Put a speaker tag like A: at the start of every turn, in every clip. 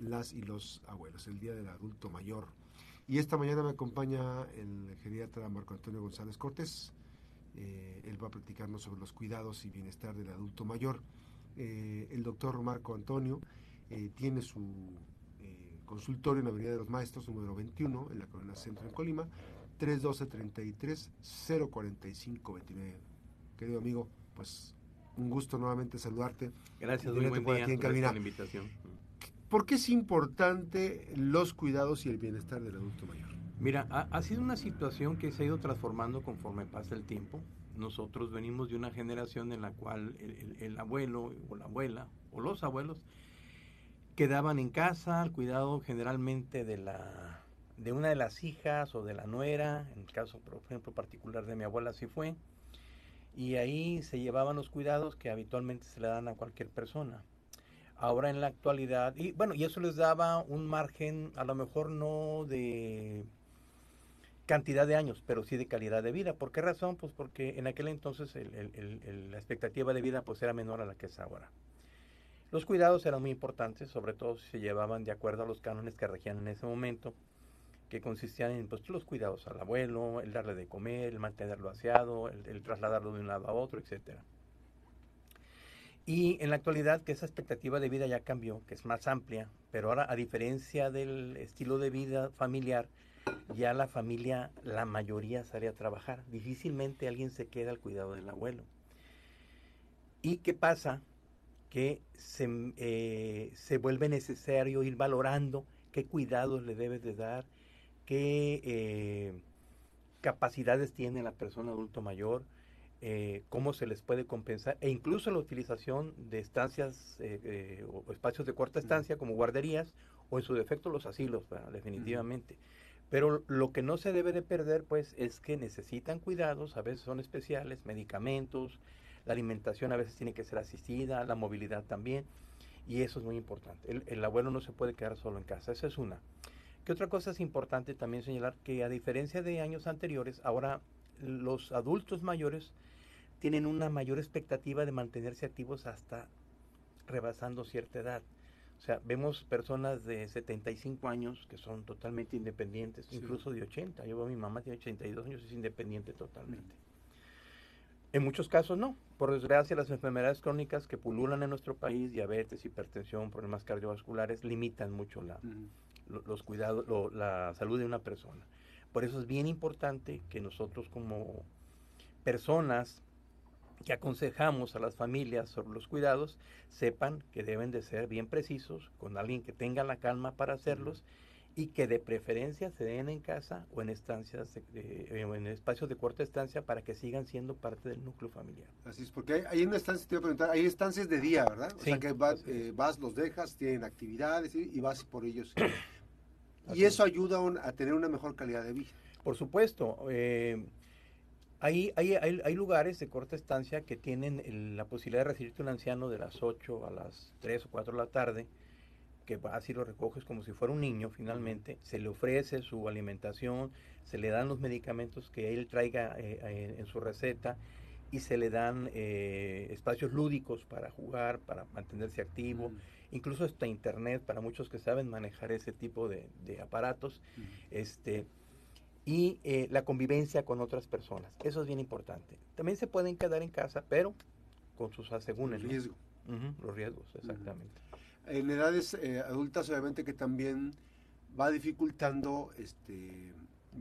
A: las y los abuelos, el Día del Adulto Mayor. Y esta mañana me acompaña el geriatra Marco Antonio González Cortés. Eh, él va a platicarnos sobre los cuidados y bienestar del adulto mayor. Eh, el doctor Marco Antonio eh, tiene su consultorio en la Avenida de los Maestros, número 21, en la Corona Centro en Colima, 312-33-045-29. Querido amigo, pues un gusto nuevamente saludarte.
B: Gracias, muy buen día, por la invitación.
A: ¿Por qué es importante los cuidados y el bienestar del adulto mayor?
B: Mira, ha, sido una situación que se ha ido transformando conforme pasa el tiempo. Nosotros venimos de una generación en la cual el, abuelo o la abuela o los abuelos quedaban en casa al cuidado generalmente de la de una de las hijas o de la nuera, en el caso por ejemplo particular de mi abuela así fue, y ahí se llevaban los cuidados que habitualmente se le dan a cualquier persona. Ahora en la actualidad, y bueno, y eso les daba un margen, a lo mejor no de cantidad de años, pero sí de calidad de vida. ¿Por qué razón? Pues porque en aquel entonces la expectativa de vida pues era menor a la que es ahora. Los cuidados eran muy importantes, sobre todo si se llevaban de acuerdo a los cánones que regían en ese momento, que consistían en pues, los cuidados al abuelo, el darle de comer, el mantenerlo aseado, el, trasladarlo de un lado a otro, etcétera. Y en la actualidad que esa expectativa de vida ya cambió, que es más amplia, pero ahora a diferencia del estilo de vida familiar, ya la familia, la mayoría sale a trabajar. Difícilmente alguien se queda al cuidado del abuelo. ¿Y qué pasa? Que se, eh, se vuelve necesario ir valorando qué cuidados le debes de dar, qué eh, capacidades tiene la persona adulto mayor, eh, cómo se les puede compensar e incluso la utilización de estancias eh, eh, o espacios de corta estancia como guarderías o en su defecto los asilos, definitivamente. Pero lo que no se debe de perder pues es que necesitan cuidados, a veces son especiales, medicamentos, la alimentación a veces tiene que ser asistida, la movilidad también, y eso es muy importante. El, el abuelo no se puede quedar solo en casa, esa es una. ¿Qué otra cosa es importante también señalar? Que a diferencia de años anteriores, ahora los adultos mayores tienen una mayor expectativa de mantenerse activos hasta rebasando cierta edad. O sea, vemos personas de 75 años que son totalmente independientes, incluso de 80. Yo veo a mi mamá tiene 82 años y es independiente totalmente. En muchos casos no. Por desgracia, las enfermedades crónicas que pululan en nuestro país, diabetes, hipertensión, problemas cardiovasculares, limitan mucho la, los cuidados, la salud de una persona. Por eso es bien importante que nosotros como personas que aconsejamos a las familias sobre los cuidados, sepan que deben de ser bien precisos, con alguien que tenga la calma para hacerlos y que de preferencia se den en casa o en estancias eh, en espacios de corta estancia para que sigan siendo parte del núcleo familiar.
A: Así es, porque hay, una estancia, te voy a preguntar, hay estancias de día, ¿verdad? O sea que eh, vas, los dejas, tienen actividades y, vas por ellos. y eso ayuda a tener una mejor calidad de vida.
B: Por supuesto. Eh, hay, hay, hay, lugares de corta estancia que tienen la posibilidad de recibirte un anciano de las 8 a las 3 o 4 de la tarde, que vas y lo recoges como si fuera un niño finalmente, se le ofrece su alimentación, se le dan los medicamentos que él traiga eh, eh, en su receta y se le dan eh, espacios lúdicos para jugar, para mantenerse activo, incluso hasta internet para muchos que saben manejar ese tipo de, aparatos. este, y eh, la convivencia con otras personas. Eso es bien importante. También se pueden quedar en casa, pero con sus asegúnes.
A: Riesgo.
B: los riesgos, exactamente.
A: En edades eh, adultas, obviamente que también va dificultando, este,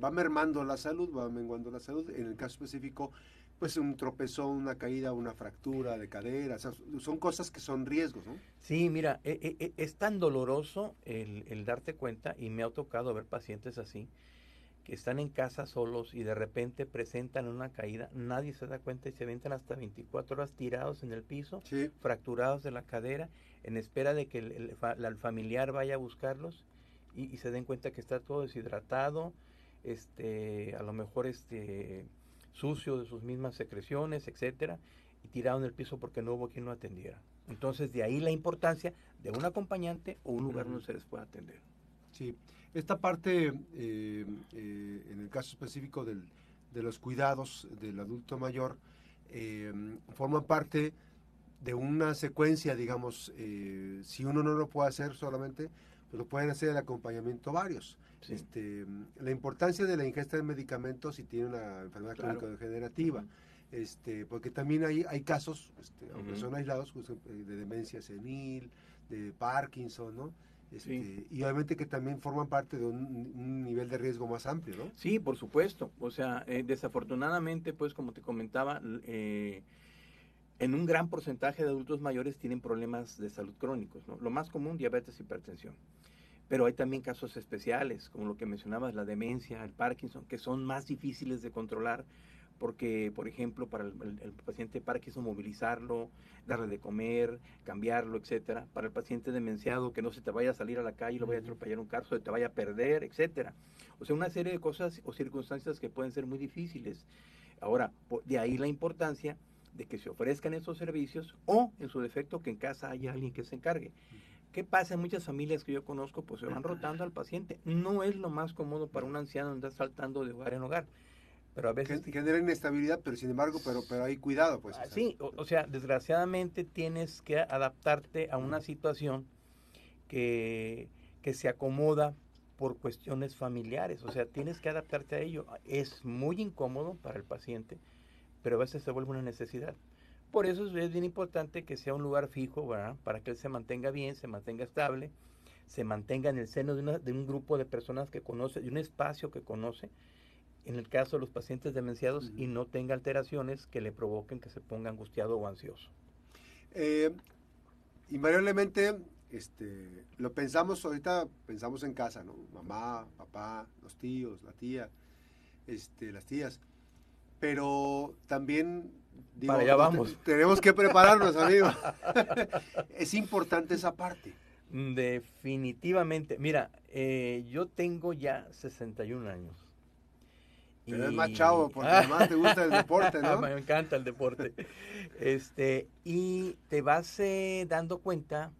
A: va mermando la salud, va menguando la salud. En el caso específico, pues un tropezón, una caída, una fractura de cadera, son cosas que son riesgos, ¿no?
B: Sí, mira, eh, es tan doloroso el, el, darte cuenta, y me ha tocado ver pacientes así, están en casa solos y de repente presentan una caída, nadie se da cuenta y se ventan hasta 24 horas tirados en el piso, fracturados de la cadera, en espera de que el, familiar vaya a buscarlos y, se den cuenta que está todo deshidratado, este, a lo mejor este, sucio de sus mismas secreciones, etcétera, y tirado en el piso porque no hubo quien lo atendiera. Entonces, de ahí la importancia de un acompañante o un lugar donde se les pueda atender.
A: Sí. Esta parte, eh, eh, en el caso específico del, de los cuidados del adulto mayor, eh, forma parte de una secuencia, digamos, si uno no lo puede hacer solamente, pero pueden hacer el acompañamiento varios. Este, la importancia de la ingesta de medicamentos si tiene una enfermedad crónica degenerativa. Este, porque también hay, hay casos, este, aunque son aislados, pues, eh, de demencia senil, de Parkinson, ¿no? Este, y obviamente que también forman parte de un, nivel de riesgo más amplio, ¿no?
B: Sí, por supuesto. O sea, eh, desafortunadamente, pues como te comentaba, eh, en un gran porcentaje de adultos mayores tienen problemas de salud crónicos, ¿no? Lo más común, diabetes y hipertensión. Pero hay también casos especiales, como lo que mencionabas, la demencia, el Parkinson, que son más difíciles de controlar porque, por ejemplo, para el, paciente Parkinson movilizarlo, darle de comer, cambiarlo, etcétera. Para el paciente demenciado, que no se te vaya a salir a la calle y lo vaya a atropellar un carro, se te vaya a perder, etcétera. O sea, una serie de cosas o circunstancias que pueden ser muy difíciles. Ahora, de ahí la importancia de que se ofrezcan esos servicios o, en su defecto, que en casa haya alguien que se encargue. ¿Qué pasa en muchas familias que yo conozco? Pues se van rotando al paciente. No es lo más cómodo para un anciano andar saltando de hogar en hogar pero a veces...
A: Que genera inestabilidad, pero sin embargo, pero, pero hay cuidado, pues.
B: Ah, sí, o, sea, desgraciadamente tienes que adaptarte a una situación que, que se acomoda por cuestiones familiares, o sea, tienes que adaptarte a ello. Es muy incómodo para el paciente, pero a veces se vuelve una necesidad. Por eso es bien importante que sea un lugar fijo, ¿verdad? Para que él se mantenga bien, se mantenga estable, se mantenga en el seno de, de un grupo de personas que conoce, de un espacio que conoce, en el caso de los pacientes demenciados y no tenga alteraciones que le provoquen que se ponga angustiado o ansioso.
A: Eh, invariablemente, este, lo pensamos ahorita, pensamos en casa, ¿no? Mamá, papá, los tíos, la tía, este, las tías. Pero también
B: Para allá vamos.
A: tenemos que prepararnos, amigos. es importante esa parte.
B: Definitivamente. Mira, eh, yo tengo ya 61 años
A: pero es más chavo, porque además te gusta el deporte, ¿no?
B: Me encanta el deporte. Este, y te vas eh, dando cuenta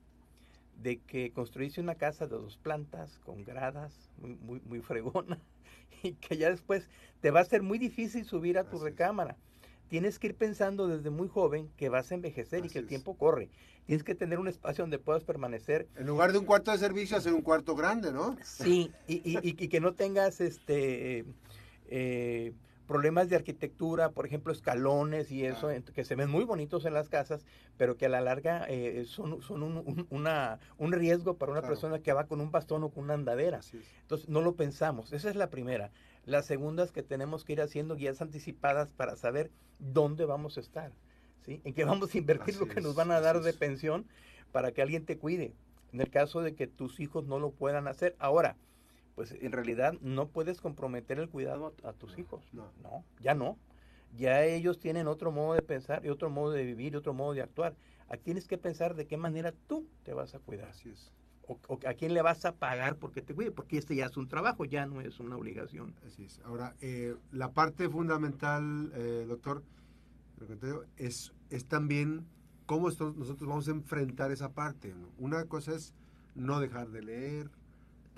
B: de que construiste una casa de dos plantas, con gradas, muy, muy, muy fregona, y que ya después te va a ser muy difícil subir a tu recámara. Tienes que ir pensando desde muy joven que vas a envejecer y que el tiempo corre. Tienes que tener un espacio donde puedas permanecer.
A: En lugar de un cuarto de servicio, hacer un cuarto grande, ¿no?
B: Sí, y, y, y que no tengas este eh, problemas de arquitectura, por ejemplo, escalones y eso, que se ven muy bonitos en las casas, pero que a la larga eh, son, son un, una, un, riesgo para una persona que va con un bastón o con una andadera. Entonces, no lo pensamos. Esa es la primera. La segunda es que tenemos que ir haciendo guías anticipadas para saber dónde vamos a estar, ¿sí? en qué vamos a invertir lo que nos van a dar de pensión para que alguien te cuide. En el caso de que tus hijos no lo puedan hacer. Ahora, pues en realidad no puedes comprometer el cuidado a, tus hijos. No. no, ya no. Ya ellos tienen otro modo de pensar y otro modo de vivir y otro modo de actuar. Aquí tienes que pensar de qué manera tú te vas a cuidar.
A: Así es.
B: O, a quién le vas a pagar porque te cuide, porque este ya es un trabajo, ya no es una obligación.
A: Así es. Ahora, eh, la parte fundamental, eh, doctor, es, es también cómo nosotros vamos a enfrentar esa parte. Una cosa es no dejar de leer,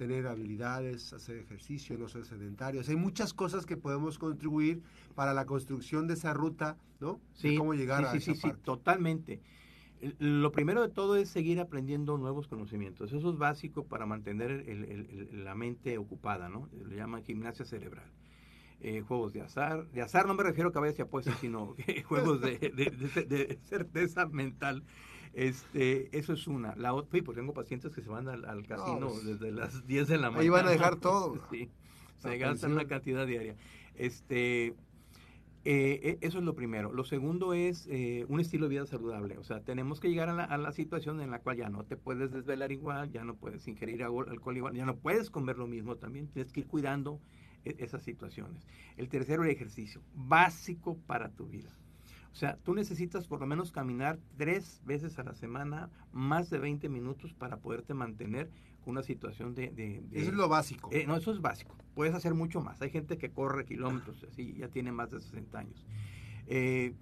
A: tener habilidades, hacer ejercicio, no ser sedentarios. Hay muchas cosas que podemos contribuir para la construcción de esa ruta, ¿no?
B: Sí, cómo llegar a esa sí, sí, totalmente. Lo primero de todo es seguir aprendiendo nuevos conocimientos. Eso es básico para mantener la mente ocupada, ¿no? Le llaman gimnasia cerebral. Eh, juegos de azar. De azar no me refiero a cabeza y apuestas, sino juegos de, de, certeza mental. Este, eso es una. La otra, pues tengo pacientes que se van al, casino pues, desde las 10 de la mañana.
A: Ahí van a dejar todo.
B: sí, se gastan una cantidad diaria. Este, eh, e, eso es lo primero. Lo segundo es eh, un estilo de vida saludable. O sea, tenemos que llegar a la, situación en la cual ya no te puedes desvelar igual, ya no puedes ingerir alcohol igual, ya no puedes comer lo mismo también. Tienes que ir cuidando e, esas situaciones. El tercero, el ejercicio, básico para tu vida. O sea, tú necesitas por lo menos caminar tres veces a la semana, más de 20 minutos para poderte mantener con una situación de...
A: eso es lo básico.
B: Eh, no, eso es básico. Puedes hacer mucho más. Hay gente que corre kilómetros, así, ya tiene más de 60 años. Eh,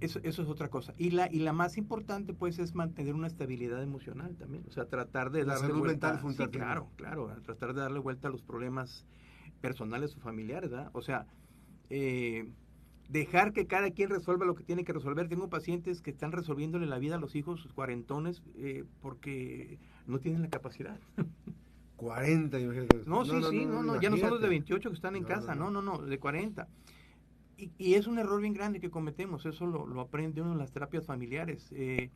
B: eso, eso, es otra cosa. Y la, y la más importante, pues, es mantener una estabilidad emocional también. O sea, tratar de darle vuelta... sí, claro, claro. Tratar de darle vuelta a los problemas personales o familiares, ¿verdad? O sea... Eh, dejar que cada quien resuelva lo que tiene que resolver. Tengo pacientes que están resolviéndole la vida a los hijos cuarentones eh, porque no tienen la capacidad.
A: 40, imagínate.
B: No, sí, sí, no, no, ya no son los de 28 que están en casa, no, no, no, de 40. Y, y, es un error bien grande que cometemos, eso lo, lo aprende uno en las terapias familiares. Eh,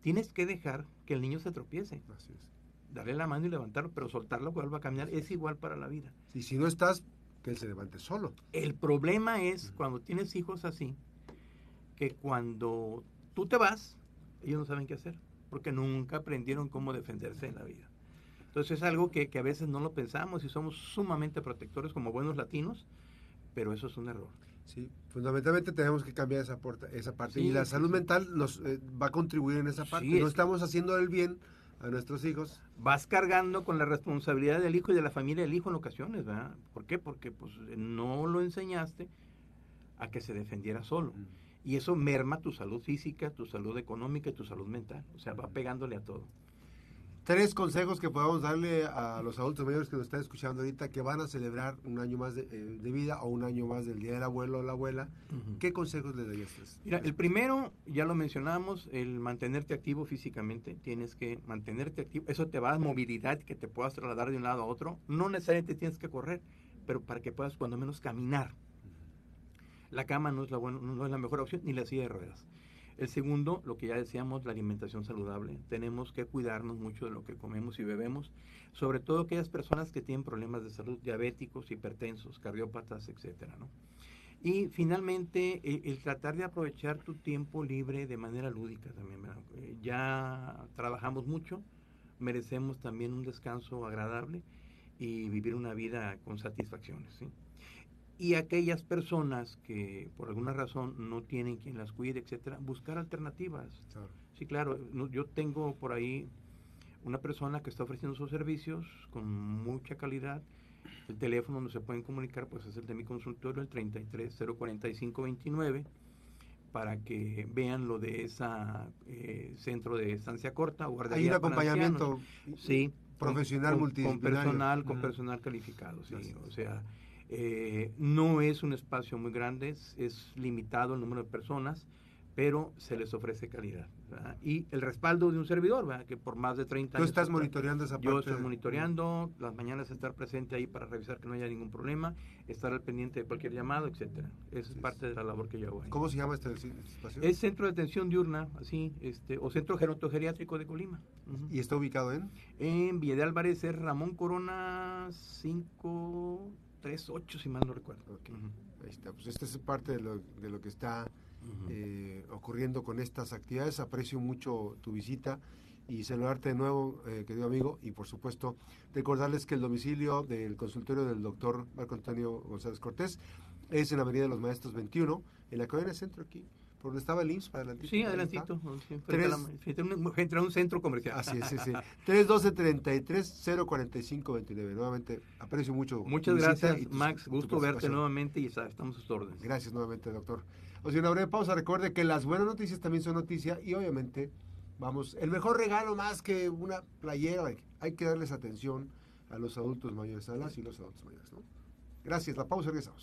B: tienes que dejar que el niño se tropiece.
A: Así es.
B: Darle la mano y levantarlo, pero soltarlo vuelva a caminar es igual para la vida.
A: Y si no estás, que él se levante solo.
B: El problema es cuando tienes hijos así, que cuando tú te vas, ellos no saben qué hacer, porque nunca aprendieron cómo defenderse en la vida. Entonces es algo que, que a veces no lo pensamos y somos sumamente protectores como buenos latinos, pero eso es un error.
A: Sí, fundamentalmente tenemos que cambiar esa, porta, esa parte. y la salud mental nos eh, va a contribuir en esa parte.
B: Sí,
A: no
B: es-
A: estamos haciendo el bien a nuestros hijos.
B: Vas cargando con la responsabilidad del hijo y de la familia del hijo en ocasiones, ¿verdad? ¿Por qué? Porque pues no lo enseñaste a que se defendiera solo. Y eso merma tu salud física, tu salud económica y tu salud mental. O sea, va pegándole a todo.
A: Tres consejos que podamos darle a los adultos mayores que nos están escuchando ahorita que van a celebrar un año más de, eh, de vida o un año más del Día del Abuelo o la Abuela. ¿Qué consejos les darías?
B: Mira, el primero, ya lo mencionamos, el mantenerte activo físicamente. Tienes que mantenerte activo. Eso te va a dar movilidad, que te puedas trasladar de un lado a otro. No necesariamente tienes que correr, pero para que puedas cuando menos caminar. La cama no es la, buena- no es la mejor opción, ni la silla de ruedas. El segundo, lo que ya decíamos, la alimentación saludable. Tenemos que cuidarnos mucho de lo que comemos y bebemos, sobre todo aquellas personas que tienen problemas de salud, diabéticos, hipertensos, cardiópatas, etcétera. Y finalmente, el, el tratar de aprovechar tu tiempo libre de manera lúdica también. Eh, Ya trabajamos mucho, merecemos también un descanso agradable y vivir una vida con satisfacciones. Y aquellas personas que por alguna razón no tienen quien las cuide, etcétera, buscar alternativas.
A: Claro.
B: Sí, claro, yo tengo por ahí una persona que está ofreciendo sus servicios con mucha calidad. El teléfono donde se pueden comunicar pues es el de mi consultorio, el 33 045 29 para que vean lo de esa eh, centro de estancia corta o
A: Hay
B: guardería
A: un acompañamiento.
B: Sí,
A: profesional
B: con, con personal, con personal calificado, sí. O sea, eh, no es un espacio muy grande, es, es limitado el número de personas, pero se les ofrece calidad. ¿verdad? Y el respaldo de un servidor, ¿verdad? que por más de 30
A: Tú
B: años...
A: estás
B: está-
A: monitoreando esa parte.
B: Yo estoy
A: de-
B: monitoreando, las mañanas estar presente ahí para revisar que no haya ningún problema, estar al pendiente de cualquier llamado, etcétera. Esa es parte de la labor que yo hago ahí.
A: ¿Cómo se llama este espacio?
B: Es centro de atención diurna, así, este, o centro gerontogeriátrico de Colima.
A: ¿Y está ubicado en?
B: En Villa de Álvarez es Ramón Corona 538, si mal no recuerdo.
A: Ok.
B: Ujú.
A: Ahí está. Pues esta es parte de lo, de lo que está eh, ocurriendo con estas actividades. Aprecio mucho tu visita y saludarte de nuevo, eh, querido amigo, y por supuesto recordarles que el domicilio del consultorio del doctor Marco Antonio González Cortés es en la Avenida de los Maestros 21, en la cadena centro aquí, por donde estaba el IMSS, para adelantito.
B: Sí, adelantito. sí, frente, a la- frente a un, frente a un centro comercial.
A: Así es, sí, sí. 312-33-045-29. Nuevamente, aprecio mucho.
B: Muchas gracias, Max. Gusto verte nuevamente y estamos a sus órdenes.
A: Gracias nuevamente, doctor. O sea, una breve pausa. Recuerde que las buenas noticias también son noticia y obviamente, vamos, el mejor regalo más que una playera, hay- hay que darles atención a los adultos mayores, a las y los adultos mayores, ¿no? Gracias, la pausa, regresamos.